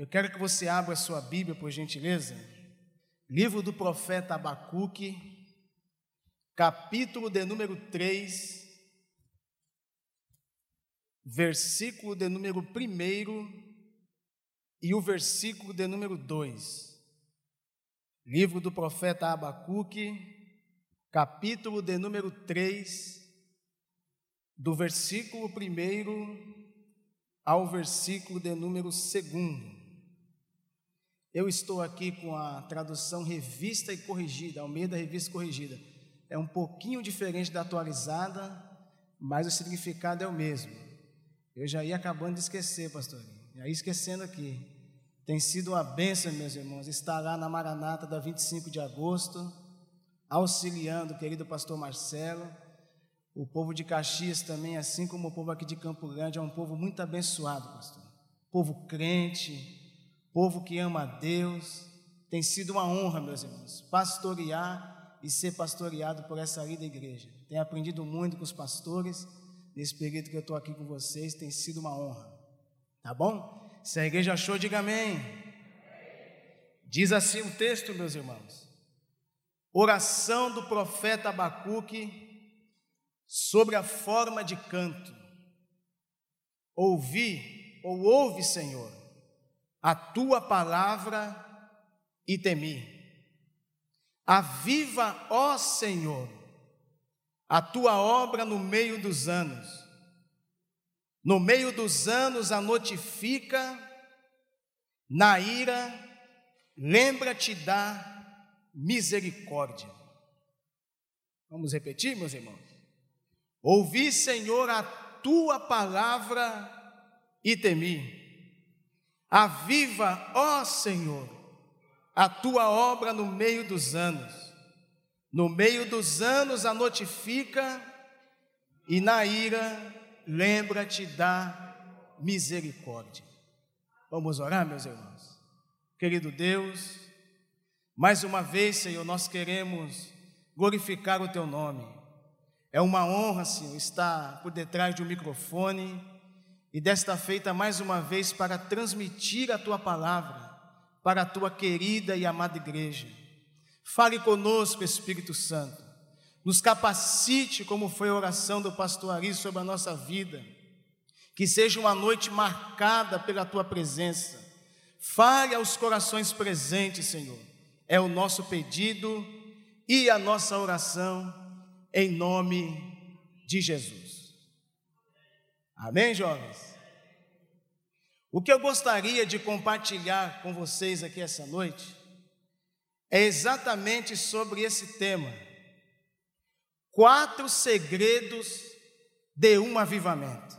Eu quero que você abra a sua Bíblia, por gentileza. Livro do profeta Abacuque, capítulo de número 3, versículo de número 1 e o versículo de número 2. Livro do profeta Abacuque, capítulo de número 3, do versículo 1 ao versículo de número 2. Eu estou aqui com a tradução revista e corrigida, ao meio da revista corrigida. É um pouquinho diferente da atualizada, mas o significado é o mesmo. Eu já ia acabando de esquecer, pastor. Já ia esquecendo aqui. Tem sido uma bênção, meus irmãos, estar lá na Maranata da 25 de agosto, auxiliando o querido pastor Marcelo. O povo de Caxias também, assim como o povo aqui de Campo Grande, é um povo muito abençoado, pastor. Povo crente, povo que ama a Deus. Tem sido uma honra, meus irmãos, pastorear e ser pastoreado por essa linda igreja. Tenho aprendido muito com os pastores, nesse período que eu estou aqui com vocês, tem sido uma honra. Tá bom? Se a igreja achou, diga amém. Diz assim o texto, meus irmãos. Oração do profeta Abacuque sobre a forma de canto. Ouvi, ou ouve, Senhor, a tua palavra e temi. Aviva, ó Senhor, a tua obra no meio dos anos. No meio dos anos a notifica, na ira, lembra-te da misericórdia. Vamos repetir, meus irmãos? Ouvi, Senhor, a tua palavra e temi. Aviva, ó Senhor, a tua obra no meio dos anos. No meio dos anos a notifica e na ira lembra-te da misericórdia. Vamos orar, meus irmãos. Querido Deus, mais uma vez, Senhor, nós queremos glorificar o teu nome. É uma honra, Senhor, estar por detrás de um microfone e desta feita mais uma vez para transmitir a tua palavra para a tua querida e amada igreja. Fale conosco, Espírito Santo. Nos capacite, como foi a oração do pastor Ari sobre a nossa vida. Que seja uma noite marcada pela tua presença. Fale aos corações presentes, Senhor. É o nosso pedido e a nossa oração em nome de Jesus. Amém, jovens? O que eu gostaria de compartilhar com vocês aqui essa noite é exatamente sobre esse tema: quatro segredos de um avivamento.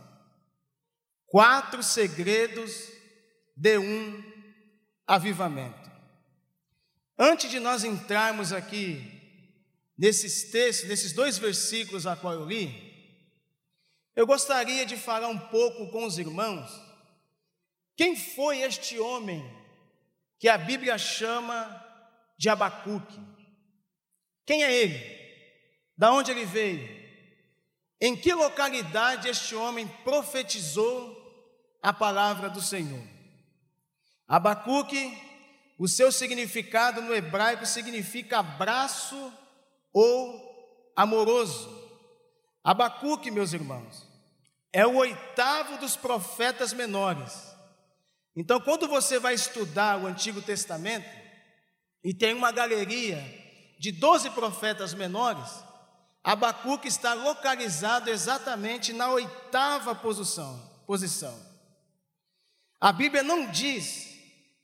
Quatro segredos de um avivamento. Antes de nós entrarmos aqui nesses textos, nesses dois versículos a qual eu li, eu gostaria de falar um pouco com os irmãos. Quem foi este homem que a Bíblia chama de Abacuque? Quem é ele? Da onde ele veio? Em que localidade este homem profetizou a palavra do Senhor? Abacuque, o seu significado no hebraico significa abraço ou amoroso. Abacuque, meus irmãos, é o oitavo dos profetas menores. Então, quando você vai estudar o Antigo Testamento, e tem uma galeria de 12 profetas menores, Abacuque está localizado exatamente na oitava posição. posição. A Bíblia não diz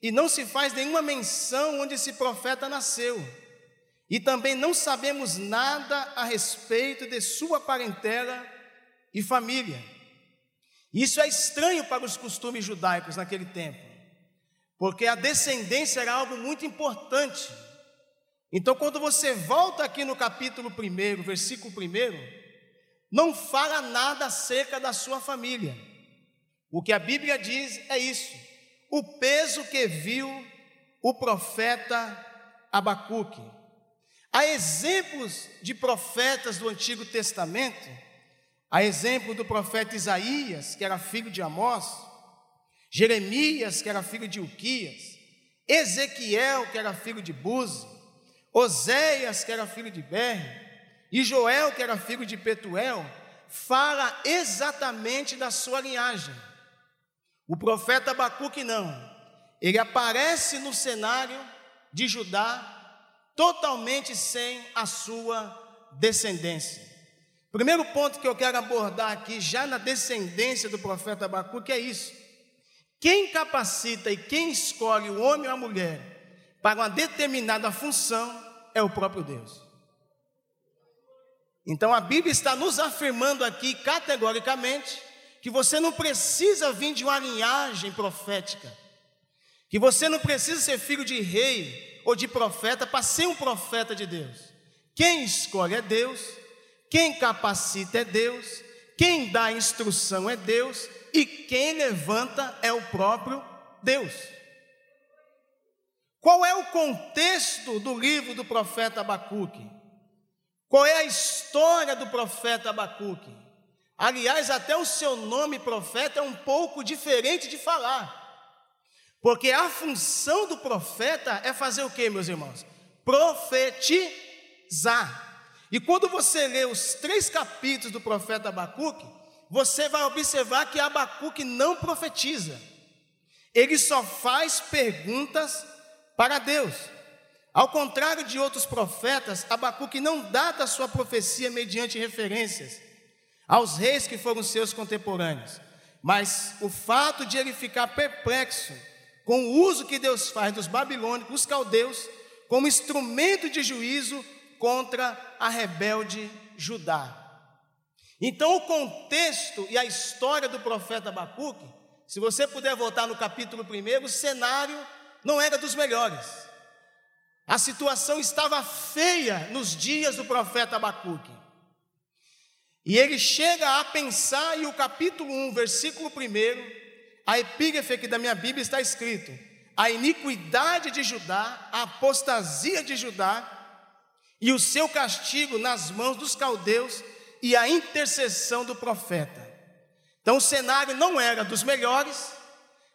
e não se faz nenhuma menção onde esse profeta nasceu. E também não sabemos nada a respeito de sua parentela e família. Isso é estranho para os costumes judaicos naquele tempo, porque a descendência era algo muito importante. Então, quando você volta aqui no capítulo 1, versículo 1, não fala nada acerca da sua família. O que a Bíblia diz é isso: o peso que viu o profeta Abacuque. Há exemplos de profetas do Antigo Testamento, há exemplo do profeta Isaías, que era filho de Amós, Jeremias, que era filho de Uquias, Ezequiel, que era filho de Buzi, Oséias, que era filho de Berre, e Joel, que era filho de Petuel, fala exatamente da sua linhagem. O profeta Abacuque não. Ele aparece no cenário de Judá totalmente sem a sua descendência. Primeiro ponto que eu quero abordar aqui, já na descendência do profeta Abacuque, é isso. Quem capacita e quem escolhe o homem ou a mulher para uma determinada função é o próprio Deus. Então a Bíblia está nos afirmando aqui categoricamente que você não precisa vir de uma linhagem profética, que você não precisa ser filho de rei ou de profeta para ser um profeta de Deus. Quem escolhe é Deus, quem capacita é Deus, quem dá instrução é Deus e quem levanta é o próprio Deus. Qual é o contexto do livro do profeta Abacuque? Qual é a história do profeta Abacuque? Aliás, até o seu nome profeta é um pouco diferente de falar. Porque a função do profeta é fazer o que, meus irmãos? Profetizar. E quando você lê os três capítulos do profeta Abacuque, você vai observar que Abacuque não profetiza. Ele só faz perguntas para Deus. Ao contrário de outros profetas, Abacuque não data sua profecia mediante referências aos reis que foram seus contemporâneos, mas o fato de ele ficar perplexo com o uso que Deus faz dos babilônicos, os caldeus, como instrumento de juízo contra a rebelde Judá. Então, o contexto e a história do profeta Abacuque, se você puder voltar no capítulo 1, o cenário não era dos melhores. A situação estava feia nos dias do profeta Abacuque. E ele chega a pensar, e o capítulo 1, versículo 1, a epígrafe aqui da minha Bíblia está escrito: a iniquidade de Judá, a apostasia de Judá, e o seu castigo nas mãos dos caldeus e a intercessão do profeta. Então o cenário não era dos melhores,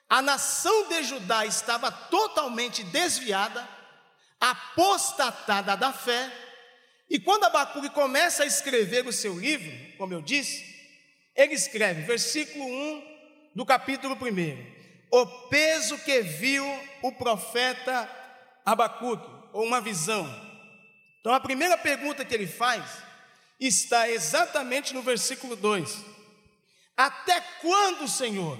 a nação de Judá estava totalmente desviada, apostatada da fé. E quando Abacuque começa a escrever o seu livro, como eu disse, ele escreve, versículo 1 do capítulo 1: O peso que viu o profeta Abacuque, ou uma visão. Então a primeira pergunta que ele faz está exatamente no versículo 2: Até quando, Senhor,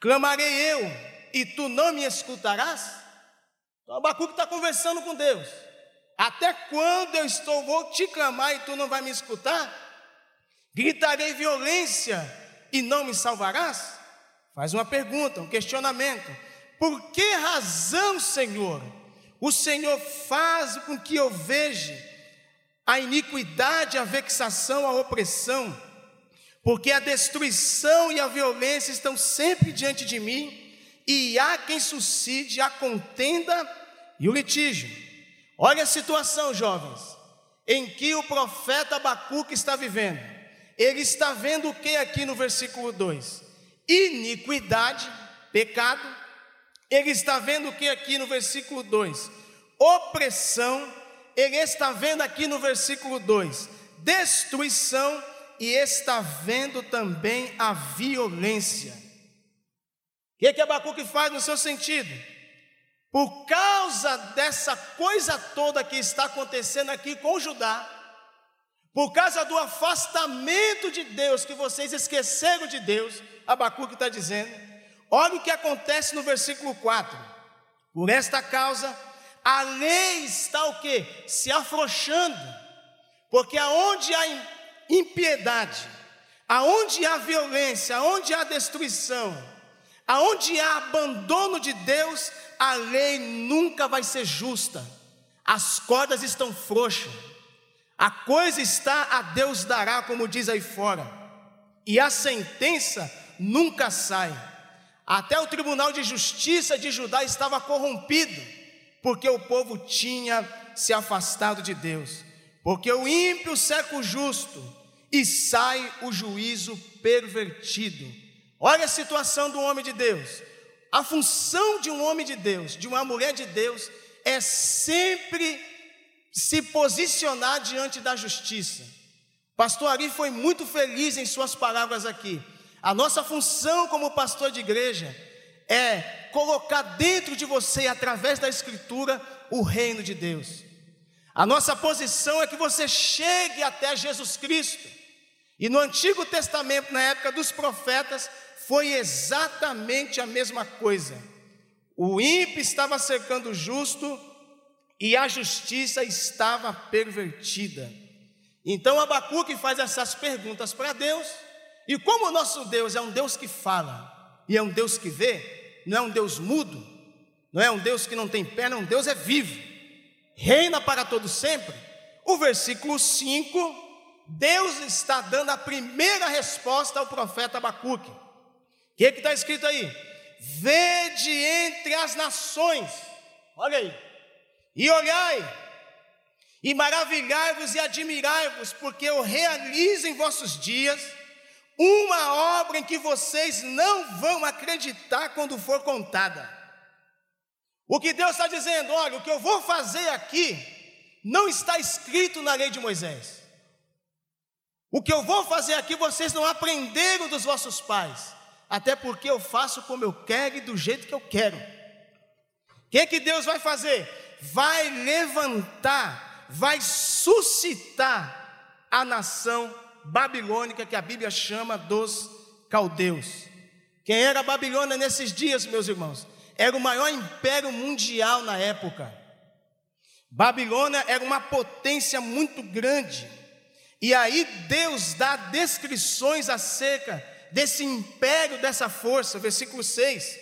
clamarei eu e tu não me escutarás? Então Abacuque está conversando com Deus. Até quando eu estou, vou te clamar e tu não vai me escutar? Gritarei violência e não me salvarás? Faz uma pergunta, um questionamento. Por que razão, Senhor, o Senhor faz com que eu veja a iniquidade, a vexação, a opressão? Porque a destruição e a violência estão sempre diante de mim e há quem suscite a contenda e o litígio. Olha a situação, jovens, em que o profeta Abacuque está vivendo. Ele está vendo o que aqui no versículo 2? Iniquidade, pecado. Ele está vendo o que aqui no versículo 2? Opressão. Ele está vendo aqui no versículo 2: destruição. E está vendo também a violência que, que Abacuque faz no seu sentido? Por causa dessa coisa toda que está acontecendo aqui com Judá, por causa do afastamento de Deus, que vocês esqueceram de Deus, Abacuque está dizendo, olha o que acontece no versículo 4: por esta causa, a lei está o que? Se afrouxando, porque aonde há impiedade, aonde há violência, aonde há destruição, Aonde há abandono de Deus, a lei nunca vai ser justa. As cordas estão frouxas. A coisa está a Deus dará, como diz aí fora. E a sentença nunca sai. Até o tribunal de justiça de Judá estava corrompido, porque o povo tinha se afastado de Deus. Porque o ímpio seca o justo e sai o juízo pervertido. Olha a situação do homem de Deus. A função de um homem de Deus, de uma mulher de Deus, é sempre se posicionar diante da justiça. Pastor Ari foi muito feliz em suas palavras aqui. A nossa função como pastor de igreja é colocar dentro de você, através da Escritura, o reino de Deus. A nossa posição é que você chegue até Jesus Cristo. E no Antigo Testamento, na época dos profetas, foi exatamente a mesma coisa. O ímpio estava cercando o justo e a justiça estava pervertida. Então Abacuque faz essas perguntas para Deus, e como o nosso Deus é um Deus que fala e é um Deus que vê, não é um Deus mudo, não é um Deus que não tem perna, um Deus é vivo, reina para todo sempre. O versículo 5, Deus está dando a primeira resposta ao profeta Abacuque. O que está escrito aí? Vede entre as nações, olha aí, e olhai, e maravilhai-vos e admirai-vos, porque eu realizo em vossos dias uma obra em que vocês não vão acreditar quando for contada. O que Deus está dizendo, olha, o que eu vou fazer aqui não está escrito na lei de Moisés. O que eu vou fazer aqui vocês não aprenderam dos vossos pais, até porque eu faço como eu quero e do jeito que eu quero. O que, que Deus vai fazer? Vai levantar vai suscitar a nação babilônica que a Bíblia chama dos caldeus. Quem era a Babilônia nesses dias, meus irmãos? Era o maior império mundial na época. Babilônia era uma potência muito grande. E aí Deus dá descrições acerca desse império, dessa força, versículo 6.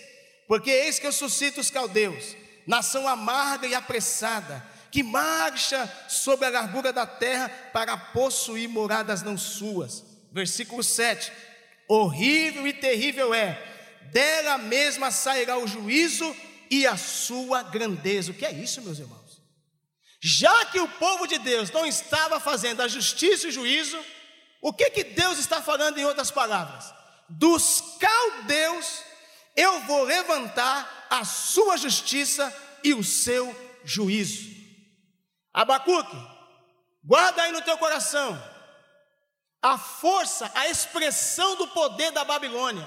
Porque eis que eu suscito os caldeus, nação amarga e apressada, que marcha sobre a largura da terra para possuir moradas não suas. Versículo 7: Horrível e terrível é, dela mesma sairá o juízo e a sua grandeza. O que é isso, meus irmãos? Já que o povo de Deus não estava fazendo a justiça e o juízo, o que que Deus está falando em outras palavras? Dos caldeus eu vou levantar a sua justiça e o seu juízo. Abacuque, guarda aí no teu coração a força, a expressão do poder da Babilônia.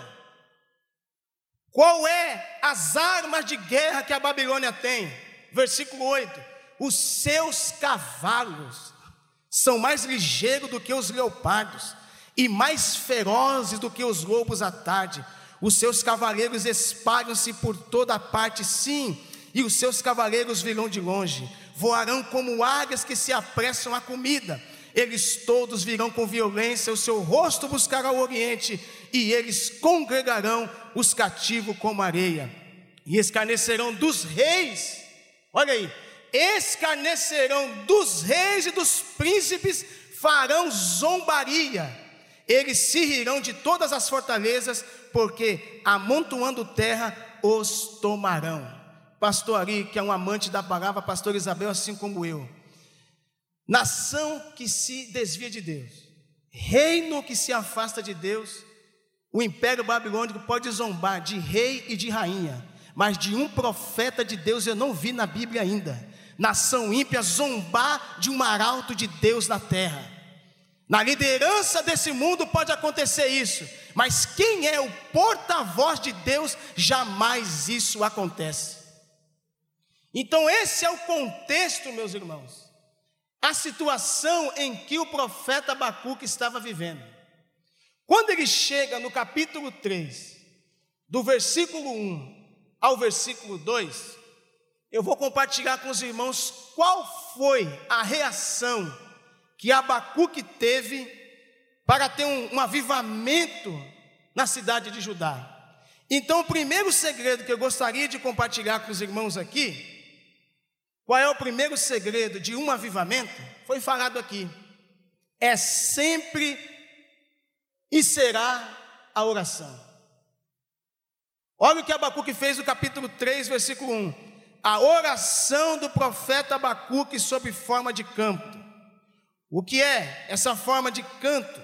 Qual é as armas de guerra que a Babilônia tem? Versículo 8: Os seus cavalos são mais ligeiros do que os leopardos e mais ferozes do que os lobos à tarde. Os seus cavaleiros espalham-se por toda parte, sim, e os seus cavaleiros virão de longe voarão como águias que se apressam à comida. Eles todos virão com violência, o seu rosto buscará o oriente, e eles congregarão os cativos como areia, e escarnecerão dos reis. Olha aí, escarnecerão dos reis e dos príncipes, farão zombaria. Eles se rirão de todas as fortalezas, porque amontoando terra os tomarão pastor Ari, que é um amante da palavra, pastor Isabel, assim como eu. Nação que se desvia de Deus, reino que se afasta de Deus, o império babilônico pode zombar de rei e de rainha, mas de um profeta de Deus eu não vi na Bíblia ainda. Nação ímpia zombar de um arauto de Deus na terra. Na liderança desse mundo pode acontecer isso, mas quem é o porta-voz de Deus, jamais isso acontece. Então, esse é o contexto, meus irmãos, a situação em que o profeta Abacuque estava vivendo. Quando ele chega no capítulo 3, do versículo 1 ao versículo 2, eu vou compartilhar com os irmãos qual foi a reação que Abacuque teve para ter um, um avivamento na cidade de Judá. Então, o primeiro segredo que eu gostaria de compartilhar com os irmãos aqui qual é o primeiro segredo de um avivamento? Foi falado aqui. É sempre e será a oração. Olha o que Abacuque fez no capítulo 3, versículo 1. A oração do profeta Abacuque sob forma de canto. O que é essa forma de canto?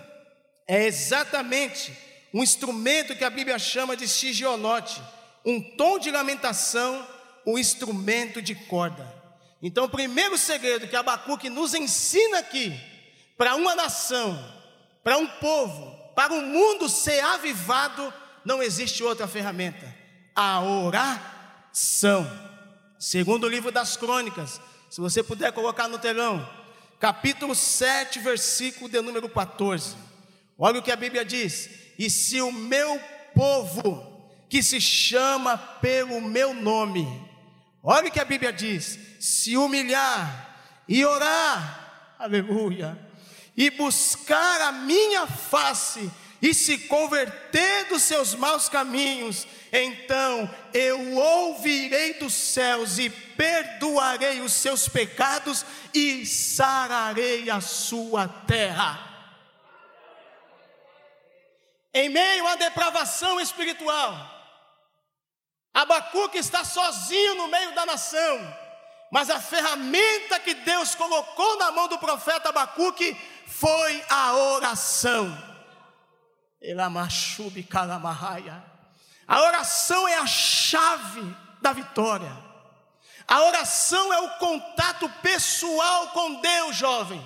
É exatamente um instrumento que a Bíblia chama de xigionote, um tom de lamentação, um instrumento de corda. Então, o primeiro segredo que Abacuque nos ensina aqui, para uma nação, para um povo, para um mundo ser avivado, não existe outra ferramenta: a oração. Segundo o livro das Crônicas, se você puder colocar no telão, capítulo 7, versículo de número 14. Olha o que a Bíblia diz: E se o meu povo, que se chama pelo meu nome, olha o que a Bíblia diz: se humilhar e orar, aleluia, e buscar a minha face, e se converter dos seus maus caminhos, então eu ouvirei dos céus e perdoarei os seus pecados e sararei a sua terra. Em meio à depravação espiritual, Abacuque está sozinho no meio da nação, mas a ferramenta que Deus colocou na mão do profeta Abacuque foi a oração. A oração é a chave da vitória. A oração é o contato pessoal com Deus, jovem.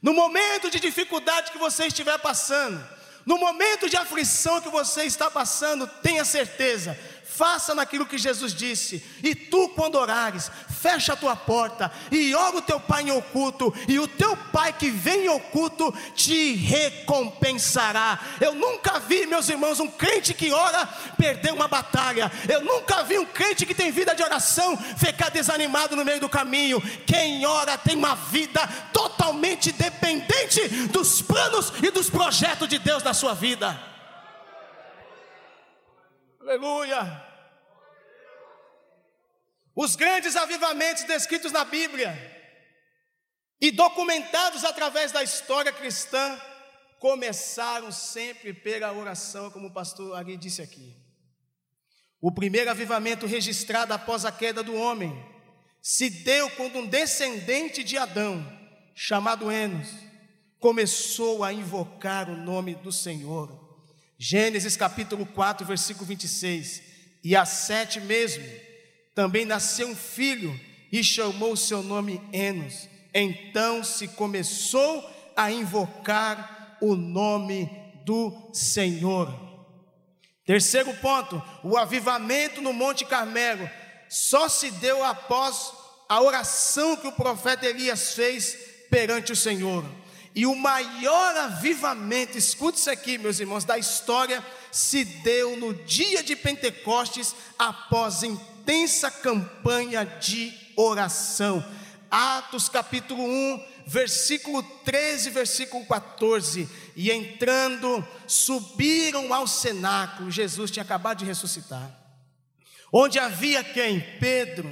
No momento de dificuldade que você estiver passando, no momento de aflição que você está passando, tenha certeza, faça naquilo que Jesus disse. E tu, quando orares, fecha a tua porta e ora o teu pai em oculto, e o teu pai que vem em oculto te recompensará. Eu nunca vi, meus irmãos, um crente que ora perder uma batalha. Eu nunca vi um crente que tem vida de oração ficar desanimado no meio do caminho. Quem ora tem uma vida totalmente dependente dos planos e dos projetos de Deus na sua vida. Aleluia. Os grandes avivamentos descritos na Bíblia e documentados através da história cristã começaram sempre pela oração, como o pastor Ari disse aqui. O primeiro avivamento registrado após a queda do homem se deu quando um descendente de Adão, chamado Enos, começou a invocar o nome do Senhor. Gênesis capítulo 4, versículo 26. E a sete mesmo também nasceu um filho e chamou o seu nome Enos. Então se começou a invocar o nome do Senhor. Terceiro ponto, o avivamento no Monte Carmelo só se deu após a oração que o profeta Elias fez perante o Senhor. E o maior avivamento, escute isso aqui, meus irmãos, da história se deu no dia de Pentecostes após intensa campanha de oração. Atos capítulo 1, versículo 13, versículo 14. E entrando, subiram ao cenáculo. Jesus tinha acabado de ressuscitar. Onde havia quem? Pedro,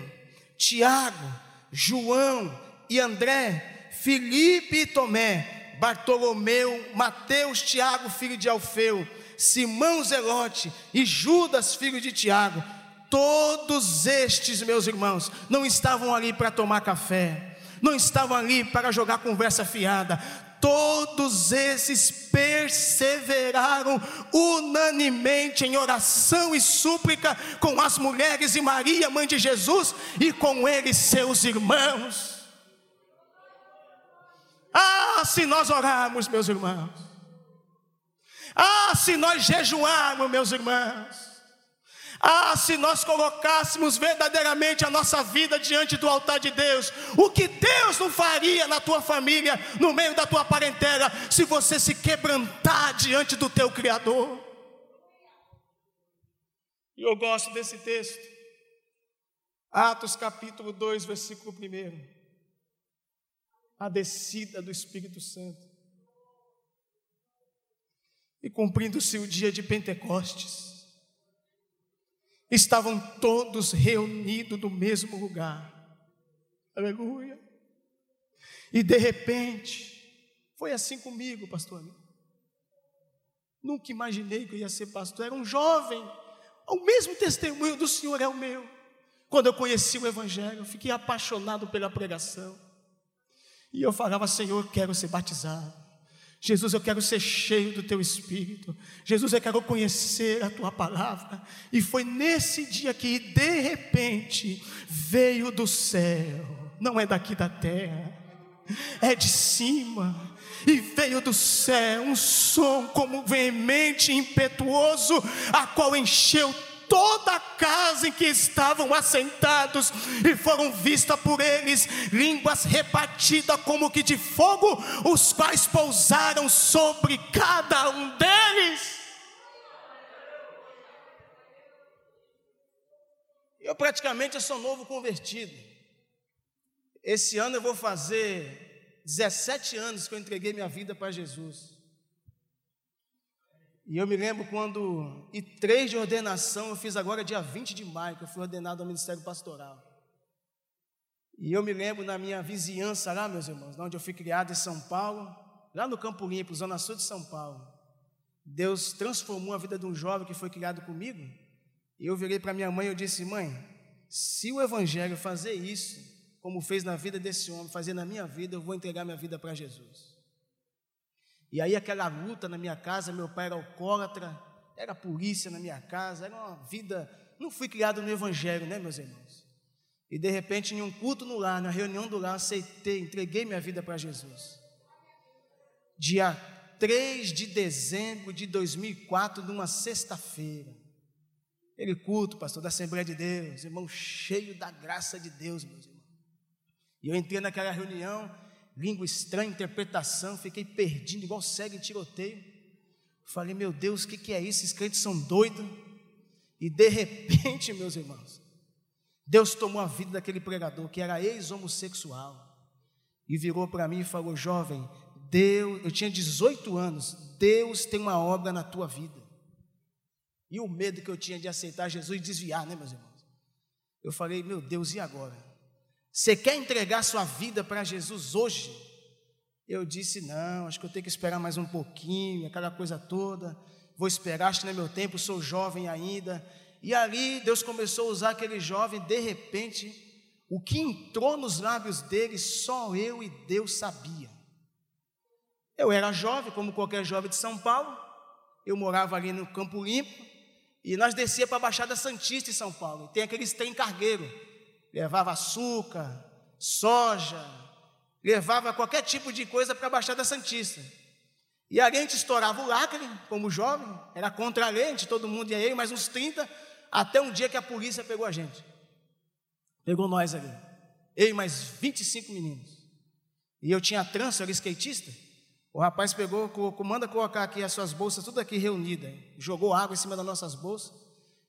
Tiago, João e André, Filipe e Tomé, Bartolomeu, Mateus, Tiago, filho de Alfeu, Simão Zelote e Judas, filho de Tiago Todos estes, meus irmãos, não estavam ali para tomar café, não estavam ali para jogar conversa fiada, todos esses perseveraram unanimemente em oração e súplica com as mulheres e Maria, mãe de Jesus, e com eles seus irmãos. Ah, se nós orarmos, meus irmãos. Ah, se nós jejuarmos, meus irmãos. Ah, se nós colocássemos verdadeiramente a nossa vida diante do altar de Deus, o que Deus não faria na tua família, no meio da tua parentela, se você se quebrantar diante do teu Criador. E eu gosto desse texto, Atos capítulo 2, versículo 1. A descida do Espírito Santo. E cumprindo-se o dia de Pentecostes, estavam todos reunidos no mesmo lugar. Aleluia. E de repente, foi assim comigo, pastor. Nunca imaginei que eu ia ser pastor, era um jovem. O mesmo testemunho do Senhor é o meu. Quando eu conheci o Evangelho, eu fiquei apaixonado pela pregação. E eu falava, Senhor, quero ser batizado. Jesus, eu quero ser cheio do teu espírito. Jesus, eu quero conhecer a tua palavra. E foi nesse dia que, de repente, veio do céu, não é daqui da terra, é de cima. E veio do céu um som como veemente e impetuoso, a qual encheu toda a casa em que estavam assentados, e foram vistas por eles línguas repartidas como que de fogo, os quais pousaram sobre cada um deles. Eu praticamente sou novo convertido. Esse ano eu vou fazer 17 anos que eu entreguei minha vida para Jesus. E eu me lembro quando, e três de ordenação, eu fiz agora dia 20 de maio, que eu fui ordenado ao Ministério Pastoral. E eu me lembro na minha vizinhança lá, meus irmãos, onde eu fui criado em São Paulo, lá no Campo Limpo, Zona Sul de São Paulo. Deus transformou a vida de um jovem que foi criado comigo. E eu virei para minha mãe e eu disse: Mãe, se o Evangelho fazer isso, como fez na vida desse homem, fazer na minha vida, eu vou entregar minha vida para Jesus. E aí aquela luta na minha casa, meu pai era alcoólatra, era polícia na minha casa, era uma vida. Não fui criado no Evangelho, né, meus irmãos? E de repente, em um culto no lar, na reunião do lar, aceitei, entreguei minha vida para Jesus. Dia 3 de dezembro de 2004, numa sexta-feira. Ele culto, pastor da Assembleia de Deus, irmão cheio da graça de Deus, meus irmãos. E eu entrei naquela reunião, língua estranha, interpretação, fiquei perdido, igual cego em tiroteio. Falei, meu Deus, o que, que é isso? Esses crentes são doidos. E de repente, meus irmãos, Deus tomou a vida daquele pregador que era ex-homossexual e virou para mim e falou: Jovem, Deus, eu tinha 18 anos, Deus tem uma obra na tua vida. E o medo que eu tinha de aceitar Jesus e desviar, né, meus irmãos? Eu falei: Meu Deus, e agora? Você quer entregar sua vida para Jesus hoje? Eu disse: Não, acho que eu tenho que esperar mais um pouquinho, aquela coisa toda. Vou esperar, acho que não é meu tempo, sou jovem ainda. E ali Deus começou a usar aquele jovem, de repente, o que entrou nos lábios dele, só eu e Deus sabia. Eu era jovem, como qualquer jovem de São Paulo, eu morava ali no Campo Limpo, e nós descia para a Baixada Santista em São Paulo, e tem aqueles trem cargueiro, levava açúcar, soja, levava qualquer tipo de coisa para a Baixada Santista. E ali a gente estourava o lacre, como jovem, era contra a gente, todo mundo ia aí, mais uns 30, até um dia que a polícia pegou a gente. Pegou nós ali. Eu e mais 25 meninos. E eu tinha trança, eu era skatista. O rapaz pegou, colocou, manda colocar aqui as suas bolsas, tudo aqui reunidas. Jogou água em cima das nossas bolsas.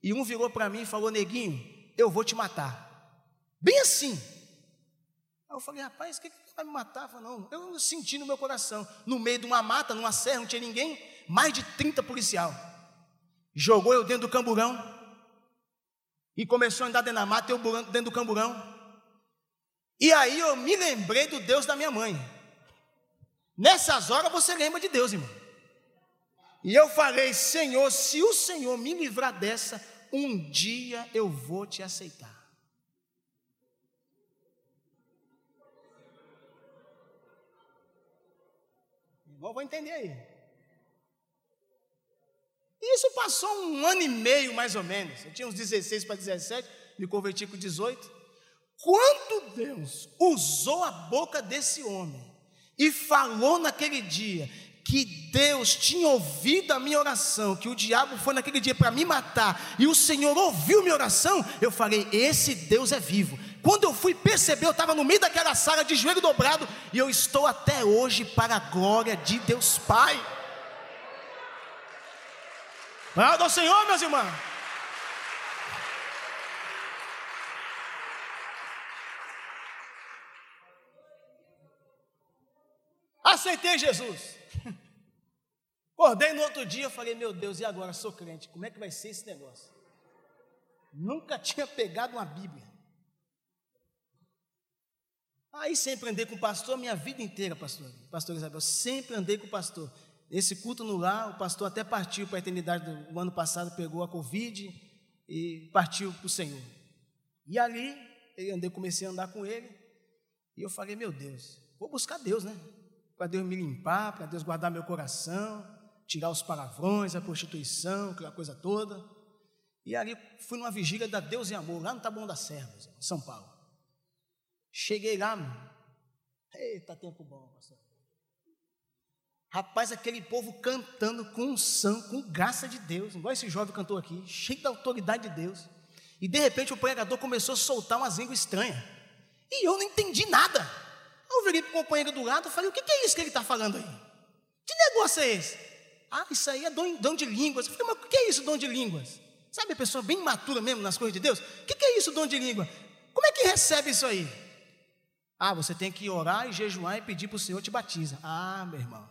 E um virou para mim e falou: Neguinho, eu vou te matar. Bem assim. Aí eu falei, rapaz, o que, que vai me matar? Eu falei, não, eu senti no meu coração, no meio de uma mata, numa serra, não tinha ninguém, mais de 30 policial. Jogou eu dentro do camburão e começou a andar dentro da mata, eu dentro do camburão. E aí eu me lembrei do Deus da minha mãe. Nessas horas você lembra de Deus, irmão. E eu falei, Senhor, se o Senhor me livrar dessa, um dia eu vou te aceitar. Vou entender aí. Isso passou um ano e meio, mais ou menos. Eu tinha uns 16 para 17, me converti com 18. Quando Deus usou a boca desse homem e falou naquele dia que Deus tinha ouvido a minha oração, que o diabo foi naquele dia para me matar, e o Senhor ouviu minha oração, eu falei: esse Deus é vivo. Quando eu fui perceber, eu estava no meio daquela sala de joelho dobrado, e eu estou até hoje para a glória de Deus Pai. Glória ao Senhor, meus irmãos. Aceitei Jesus. Acordei no outro dia, falei, meu Deus, e agora? Sou crente, como é que vai ser esse negócio? Nunca tinha pegado uma Bíblia. Aí sempre andei com o pastor minha vida inteira, pastor. Pastor Isabel, sempre andei com o pastor. Esse culto no lar, o pastor até partiu para a eternidade do ano passado, pegou a Covid e partiu para o Senhor. E ali, eu andei, comecei a andar com ele, e eu falei, meu Deus, vou buscar Deus, né? para Deus me limpar, para Deus guardar meu coração, tirar os palavrões, a prostituição, aquela coisa toda. E ali fui numa vigília da Deus e Amor, lá no Taboão das Servas, em São Paulo. Cheguei lá, eita, tempo bom, pastor. Rapaz, aquele povo cantando com unção, com graça de Deus, igual esse jovem cantou aqui, cheio da autoridade de Deus. E de repente o pregador começou a soltar umas línguas estranhas. E eu não entendi nada. Eu virei para o companheiro do lado e falei: o que, é isso que ele está falando aí? Que negócio é esse? Ah, isso aí é dom, dom de línguas. Eu falei, mas o que é isso, dom de línguas? Sabe a pessoa bem matura mesmo nas coisas de Deus? O que é isso, dom de língua? Como é que recebe isso aí? Ah, você tem que orar e jejuar e pedir para o Senhor te batiza. Ah, meu irmão.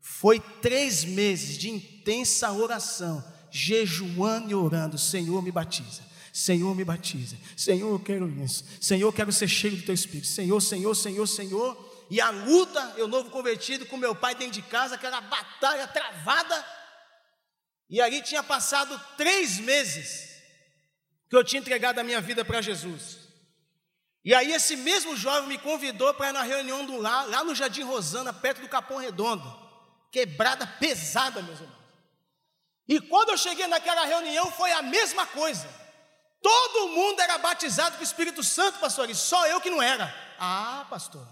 Foi três meses de intensa oração, jejuando e orando. Senhor, me batiza. Senhor, me batiza. Senhor, eu quero isso. Senhor, eu quero ser cheio do teu espírito. Senhor, Senhor, Senhor, Senhor. E a luta, eu novo convertido com meu pai dentro de casa, aquela batalha travada. E ali tinha passado três meses que eu tinha entregado a minha vida para Jesus. E aí esse mesmo jovem me convidou para ir na reunião do lá, lá no Jardim Rosana, perto do Capão Redondo. Quebrada pesada, meus irmãos. E quando eu cheguei naquela reunião foi a mesma coisa. Todo mundo era batizado com o Espírito Santo, pastor, e só eu que não era. Ah, pastor.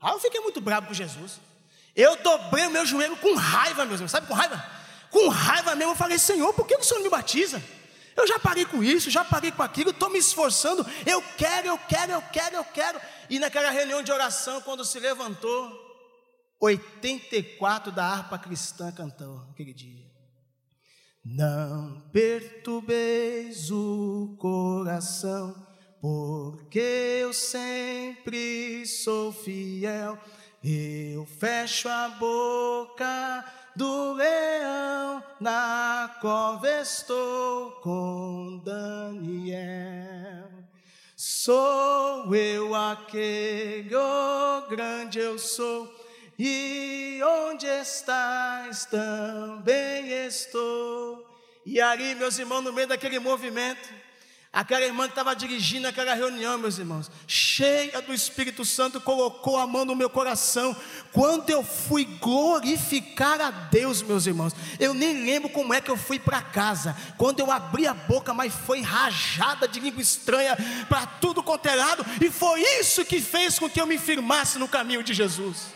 Ah, eu fiquei muito bravo com Jesus. Eu dobrei o meu joelho com raiva, meus irmãos. Sabe com raiva? Com raiva mesmo, eu falei, Senhor, por que o Senhor não me batiza? Eu já parei com isso, já parei com aquilo, estou me esforçando, eu quero, eu quero, eu quero, eu quero. E naquela reunião de oração, quando se levantou, 84 da harpa cristã cantou aquele dia. Não perturbeis o coração, porque eu sempre sou fiel. Eu fecho a boca do leão, na cova estou com Daniel. Sou eu aquele, oh grande eu sou, e onde estás também estou. E ali, meus irmãos, no meio daquele movimento, Aquela irmã que estava dirigindo aquela reunião, meus irmãos, cheia do Espírito Santo, colocou a mão no meu coração. Quando eu fui glorificar a Deus, meus irmãos, eu nem lembro como é que eu fui para casa. Quando eu abri a boca, mas foi rajada de língua estranha para tudo quanto é lado, e foi isso que fez com que eu me firmasse no caminho de Jesus.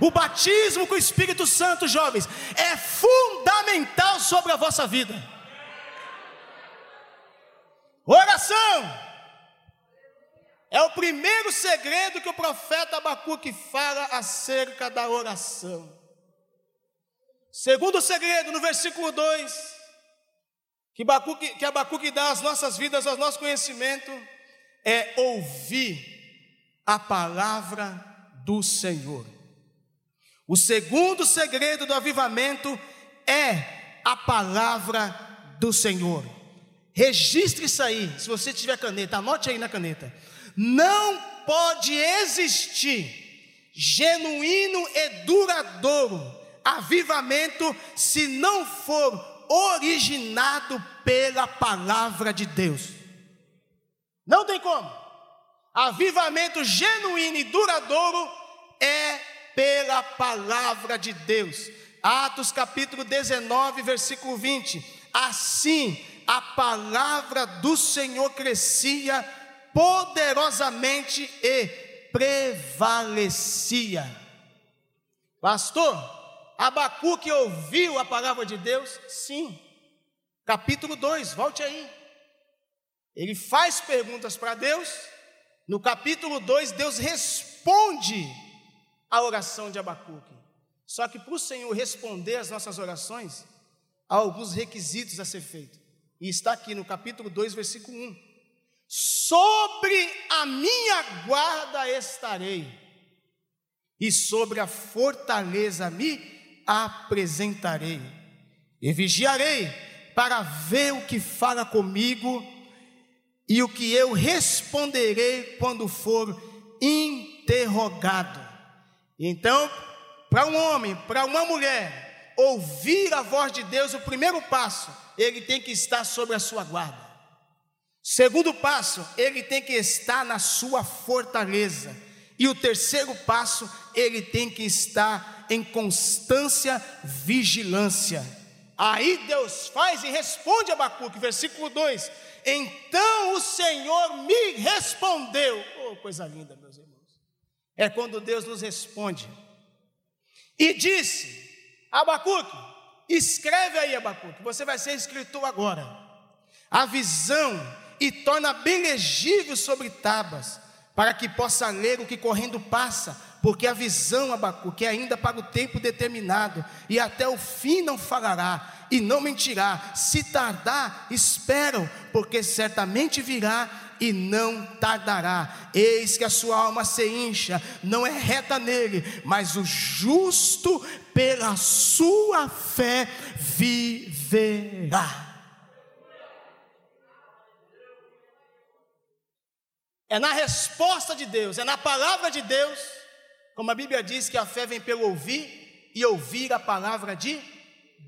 O batismo com o Espírito Santo, jovens, é fundamental sobre a vossa vida. Oração é o primeiro segredo que o profeta Abacuque fala acerca da oração. Segundo segredo, no versículo 2, que Abacuque, que Abacuque dá às nossas vidas, ao nosso conhecimento, é ouvir a palavra do Senhor. O segundo segredo do avivamento é a palavra do Senhor. Registre isso aí, se você tiver caneta, anote aí na caneta. Não pode existir genuíno e duradouro avivamento se não for originado pela palavra de Deus. Não tem como. Avivamento genuíno e duradouro é pela palavra de Deus. Atos capítulo 19, versículo 20. Assim, a palavra do Senhor crescia poderosamente e prevalecia. Pastor, Abacuque ouviu a palavra de Deus? Sim. Capítulo 2, volte aí. Ele faz perguntas para Deus. No capítulo 2, Deus responde a oração de Abacuque. Só que para o Senhor responder as nossas orações, há alguns requisitos a ser feito. E está aqui no capítulo 2, versículo 1. Sobre a minha guarda estarei, e sobre a fortaleza me apresentarei, e vigiarei para ver o que fala comigo e o que eu responderei quando for interrogado. Então, para um homem, para uma mulher, ouvir a voz de Deus, o primeiro passo ele tem que estar sobre a sua guarda. Segundo passo, ele tem que estar na sua fortaleza. E o terceiro passo, ele tem que estar em constância vigilância. Aí Deus faz e responde a Abacuque, versículo 2: Então o Senhor me respondeu. Oh, coisa linda, meus irmãos. É quando Deus nos responde. E disse: Abacuque, escreve aí, Abacuque, você vai ser escritor agora. A visão e torna bem legível sobre tábuas, para que possa ler o que correndo passa, porque a visão, Abacuque, é ainda para o tempo determinado, e até o fim não falará, e não mentirá. Se tardar, esperam, porque certamente virá e não tardará. Eis que a sua alma se incha, não é reta nele, mas o justo pela sua fé viverá. É na resposta de Deus, é na palavra de Deus, como a Bíblia diz que a fé vem pelo ouvir e ouvir a palavra de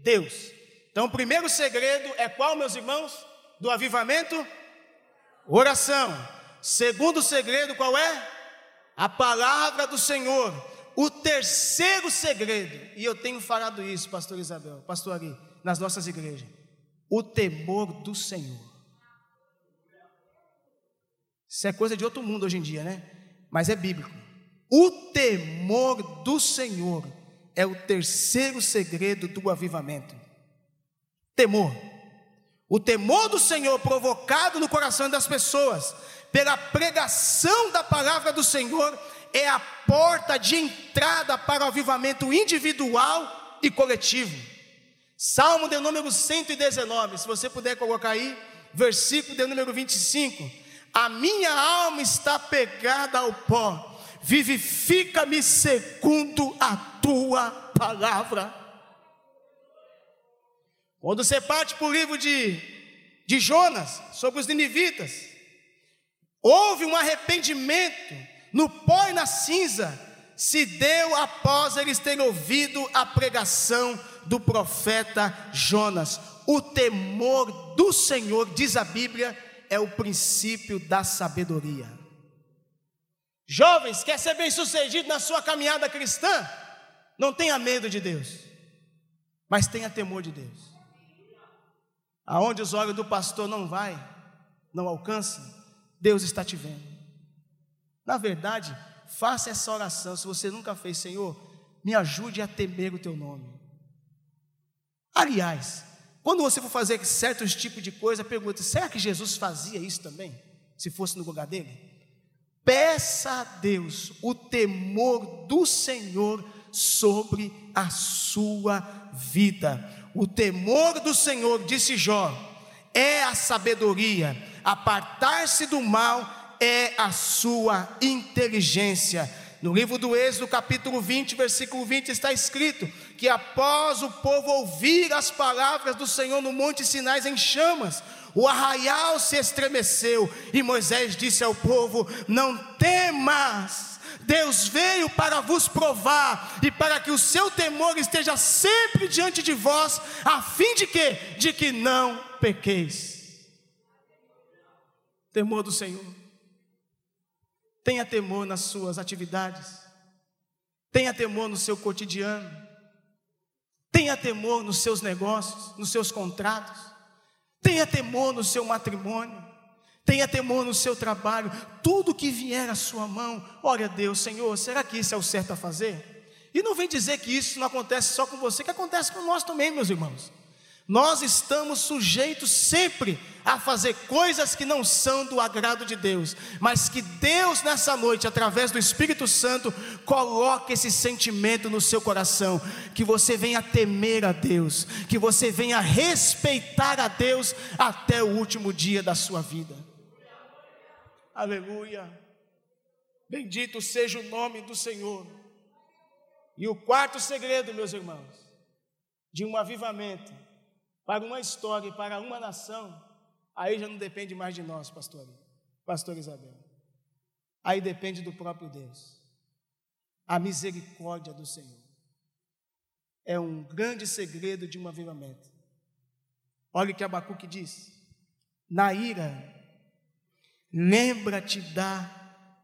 Deus. Então, o primeiro segredo é qual, meus irmãos? Do avivamento? Oração. Segundo segredo, qual é? A palavra do Senhor. O terceiro segredo, e eu tenho falado isso, pastor Isabel, pastor Ari, nas nossas igrejas, o temor do Senhor. Isso é coisa de outro mundo hoje em dia, né? Mas é bíblico. O temor do Senhor é o terceiro segredo do avivamento. Temor. O temor do Senhor provocado no coração das pessoas pela pregação da palavra do Senhor é a porta de entrada para o avivamento individual e coletivo. Salmo de número 119, se você puder colocar aí, versículo de número 25. A minha alma está pegada ao pó, vivifica-me segundo a tua palavra. Quando você parte para o livro de, de Jonas, sobre os ninivitas, houve um arrependimento no pó e na cinza, se deu após eles terem ouvido a pregação do profeta Jonas. O temor do Senhor, diz a Bíblia, é o princípio da sabedoria. Jovens, quer ser bem-sucedido na sua caminhada cristã? Não tenha medo de Deus, mas tenha temor de Deus. Aonde os olhos do pastor não vai, não alcançam, Deus está te vendo. Na verdade, faça essa oração. Se você nunca fez, Senhor, me ajude a temer o teu nome. Aliás, quando você for fazer certos tipos de coisa, pergunta: será que Jesus fazia isso também? Se fosse no lugar dele? Peça a Deus o temor do Senhor sobre a sua vida. O temor do Senhor, disse Jó, é a sabedoria, apartar-se do mal é a sua inteligência. No livro do Êxodo, capítulo 20, versículo 20, está escrito que após o povo ouvir as palavras do Senhor no Monte Sinais em chamas, o arraial se estremeceu e Moisés disse ao povo: Não temas, Deus veio para vos provar e para que o seu temor esteja sempre diante de vós, a fim de que? De que não pequeis. Temor do Senhor. Tenha temor nas suas atividades. Tenha temor no seu cotidiano. Tenha temor nos seus negócios, nos seus contratos. Tenha temor no seu matrimônio. Tenha temor no seu trabalho. Tudo que vier à sua mão, ore a Deus, Senhor, será que isso é o certo a fazer? E não vem dizer que isso não acontece só com você, que acontece com nós também, meus irmãos. Nós estamos sujeitos sempre a fazer coisas que não são do agrado de Deus, mas que Deus nessa noite, através do Espírito Santo, coloque esse sentimento no seu coração, que você venha temer a Deus, que você venha respeitar a Deus até o último dia da sua vida. Aleluia. Bendito seja o nome do Senhor. E o quarto segredo, meus irmãos, de um avivamento para uma história e para uma nação, aí já não depende mais de nós, pastor, pastor Isabel. Aí depende do próprio Deus. A misericórdia do Senhor é um grande segredo de um avivamento. Olha o que Abacuque diz: na ira, lembra-te da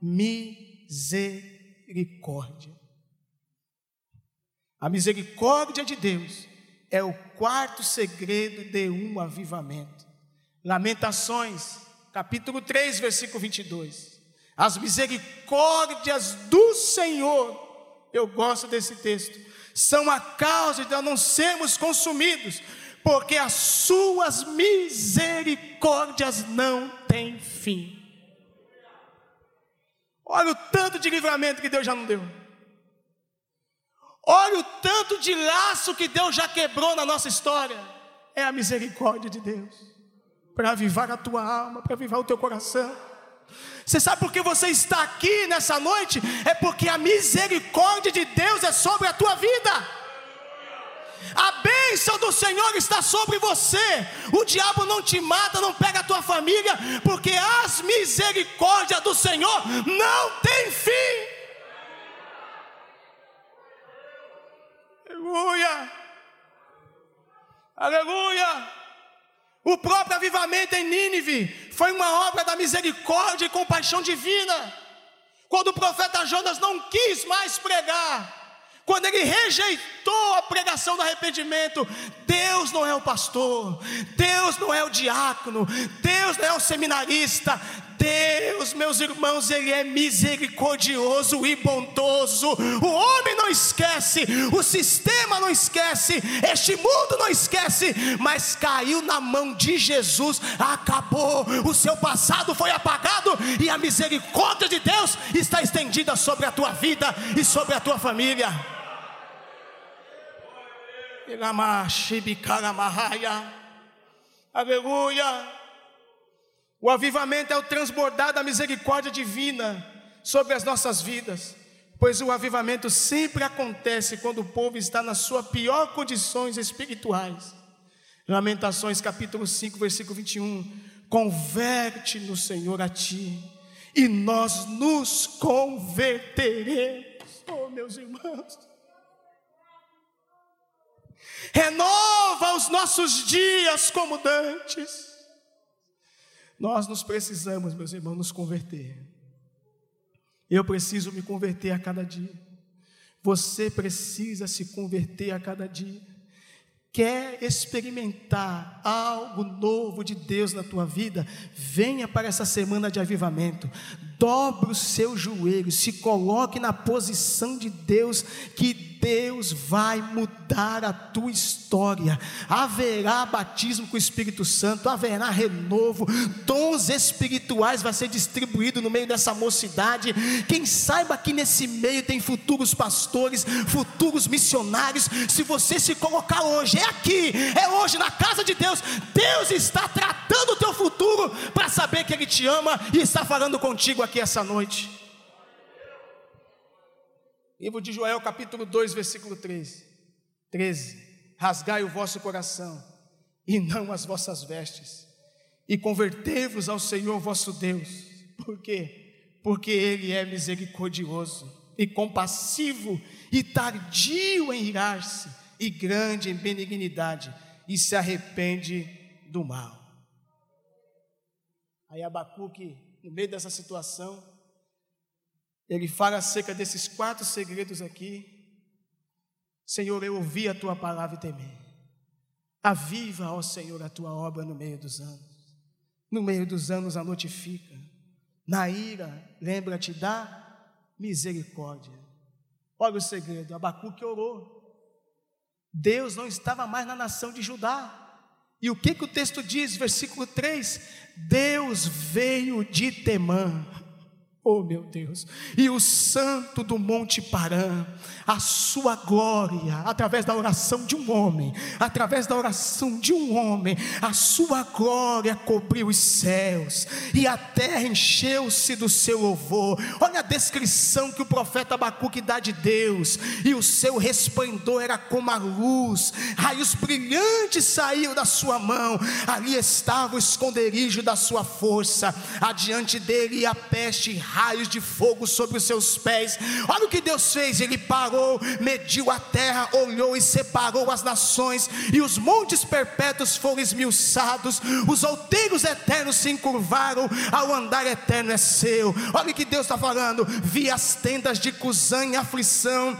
misericórdia. A misericórdia de Deus é o quarto segredo de um avivamento. Lamentações, capítulo 3, versículo 22. As misericórdias do Senhor, eu gosto desse texto, são a causa de não sermos consumidos, porque as suas misericórdias não têm fim. Olha o tanto de livramento que Deus já não deu. Olha o tanto de laço que Deus já quebrou na nossa história. É a misericórdia de Deus para avivar a tua alma, para avivar o teu coração. Você sabe por que você está aqui nessa noite? É porque a misericórdia de Deus é sobre a tua vida. A bênção do Senhor está sobre você. O diabo não te mata, não pega a tua família, porque as misericórdias do Senhor não têm fim. Aleluia. Aleluia. O próprio avivamento em Nínive foi uma obra da misericórdia e compaixão divina. Quando o profeta Jonas não quis mais pregar, quando ele rejeitou a pregação do arrependimento, Deus não é o pastor, Deus não é o diácono, Deus não é o seminarista, Deus, meus irmãos, Ele é misericordioso e bondoso. O homem não esquece, o sistema não esquece, este mundo não esquece, mas caiu na mão de Jesus, acabou. O seu passado foi apagado e a misericórdia de Deus está estendida sobre a tua vida e sobre a tua família. Aleluia. O avivamento é o transbordar da misericórdia divina sobre as nossas vidas, pois o avivamento sempre acontece quando o povo está nas suas piores condições espirituais. Lamentações capítulo 5, versículo 21. Converte no Senhor a ti, e nós nos converteremos. Oh, meus irmãos renova os nossos dias como dantes. Nós nos precisamos, meus irmãos, nos converter. Eu preciso me converter a cada dia. Você precisa se converter a cada dia. Quer experimentar algo novo de Deus na tua vida? Venha para essa semana de avivamento. Dobre os seus joelhos, se coloque na posição de Deus que Deus vai mudar a tua história. Haverá batismo com o Espírito Santo, haverá renovo, dons espirituais vai ser distribuído no meio dessa mocidade. Quem saiba que nesse meio tem futuros pastores, futuros missionários. Se você se colocar hoje, é aqui, é hoje na casa de Deus. Deus está tratando o teu futuro para saber que Ele te ama e está falando contigo aqui essa noite. Livro de Joel, capítulo 2, versículo 3, 13. Rasgai o vosso coração e não as vossas vestes, e convertei-vos ao Senhor vosso Deus. Por quê? Porque Ele é misericordioso e compassivo e tardio em irar-se e grande em benignidade e se arrepende do mal. Aí Abacuque, no meio dessa situação, ele fala acerca desses quatro segredos aqui. Senhor, eu ouvi a tua palavra e temi. Aviva, ó Senhor, a tua obra no meio dos anos. No meio dos anos a notifica. Na ira, lembra-te da misericórdia. Olha o segredo: Abacuque orou. Deus não estava mais na nação de Judá. E o que, que o texto diz, versículo 3? Deus veio de Temã. Oh meu Deus, e o santo do Monte Parã, a sua glória, através da oração de um homem, através da oração de um homem, a sua glória cobriu os céus, e a terra encheu-se do seu louvor. Olha a descrição que o profeta Abacuque dá de Deus, e o seu resplendor era como a luz, raios brilhantes saíam da sua mão, ali estava o esconderijo da sua força, adiante dele a peste raios de fogo sobre os seus pés. Olha o que Deus fez: Ele parou, mediu a terra, olhou e separou as nações, e os montes perpétuos foram esmiuçados, os outeiros eternos se encurvaram, ao andar eterno é seu. Olha o que Deus está falando: vi as tendas de Cusã em aflição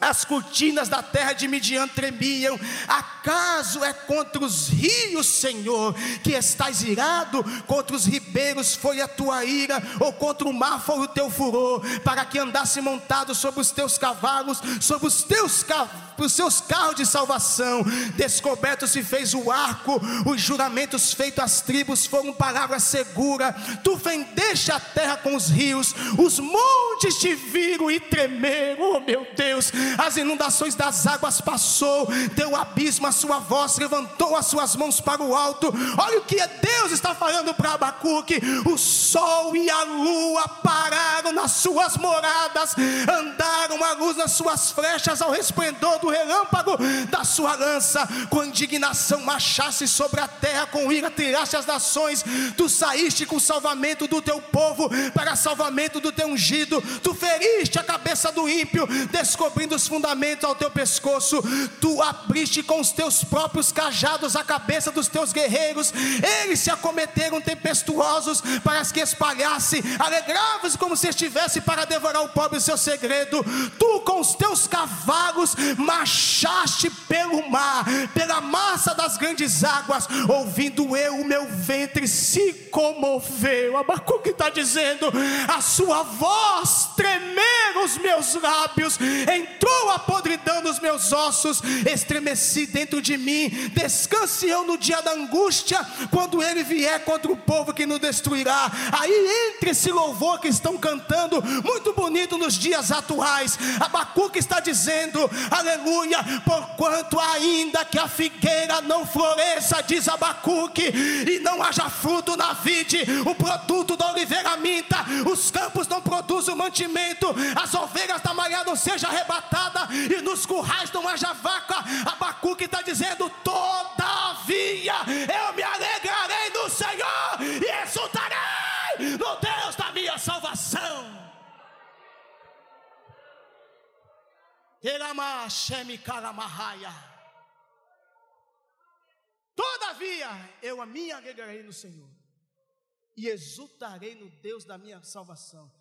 as cortinas da terra de Midian tremiam. Acaso é contra os rios, Senhor, que estás irado? Contra os ribeiros foi a tua ira, ou contra o mar foi o teu furor, para que andasse montado sobre os teus cavalos, sobre os teus cavalos os seus carros de salvação. Descoberto se fez o arco, os juramentos feitos às tribos foram palavra segura. Tu vendeste a terra com os rios, os montes te viram e tremeram, oh meu Deus. As inundações das águas passou, deu abismo a sua voz, levantou as suas mãos para o alto. Olha o que Deus está falando para Abacuque: o sol e a lua pararam nas suas moradas, andaram a luz nas suas flechas ao resplendor do do relâmpago da sua lança, com indignação marchaste sobre a terra, com ira tiraste as nações, tu saíste com o salvamento do teu povo, para salvamento do teu ungido, tu feriste a cabeça do ímpio, descobrindo os fundamentos ao teu pescoço, tu abriste com os teus próprios cajados a cabeça dos teus guerreiros, eles se acometeram tempestuosos para que espalhasse, alegravam-se como se estivesse para devorar o pobre seu segredo, tu com os teus cavalos, marchaste pelo mar, pela massa das grandes águas, ouvindo eu, o meu ventre se comoveu. Abacuque está dizendo: a sua voz tremeram os meus lábios, entrou a podridão nos meus ossos, estremeci dentro de mim. Descanse eu no dia da angústia, quando ele vier contra o povo que nos destruirá. Aí entre esse louvor que estão cantando, muito bonito nos dias atuais. Abacuque está dizendo: aleluia aleluia, porquanto ainda que a figueira não floresça, diz Abacuque, e não haja fruto na vide, o produto da oliveira minta, os campos não produzem mantimento, as ovelhas da manhã não sejam arrebatadas, e nos currais não haja vaca, Abacuque está dizendo, todavia eu me alegrarei no Senhor, e exultarei no Deus da minha salvação. Todavia, eu a minha alegrarei no Senhor, e exultarei no Deus da minha salvação.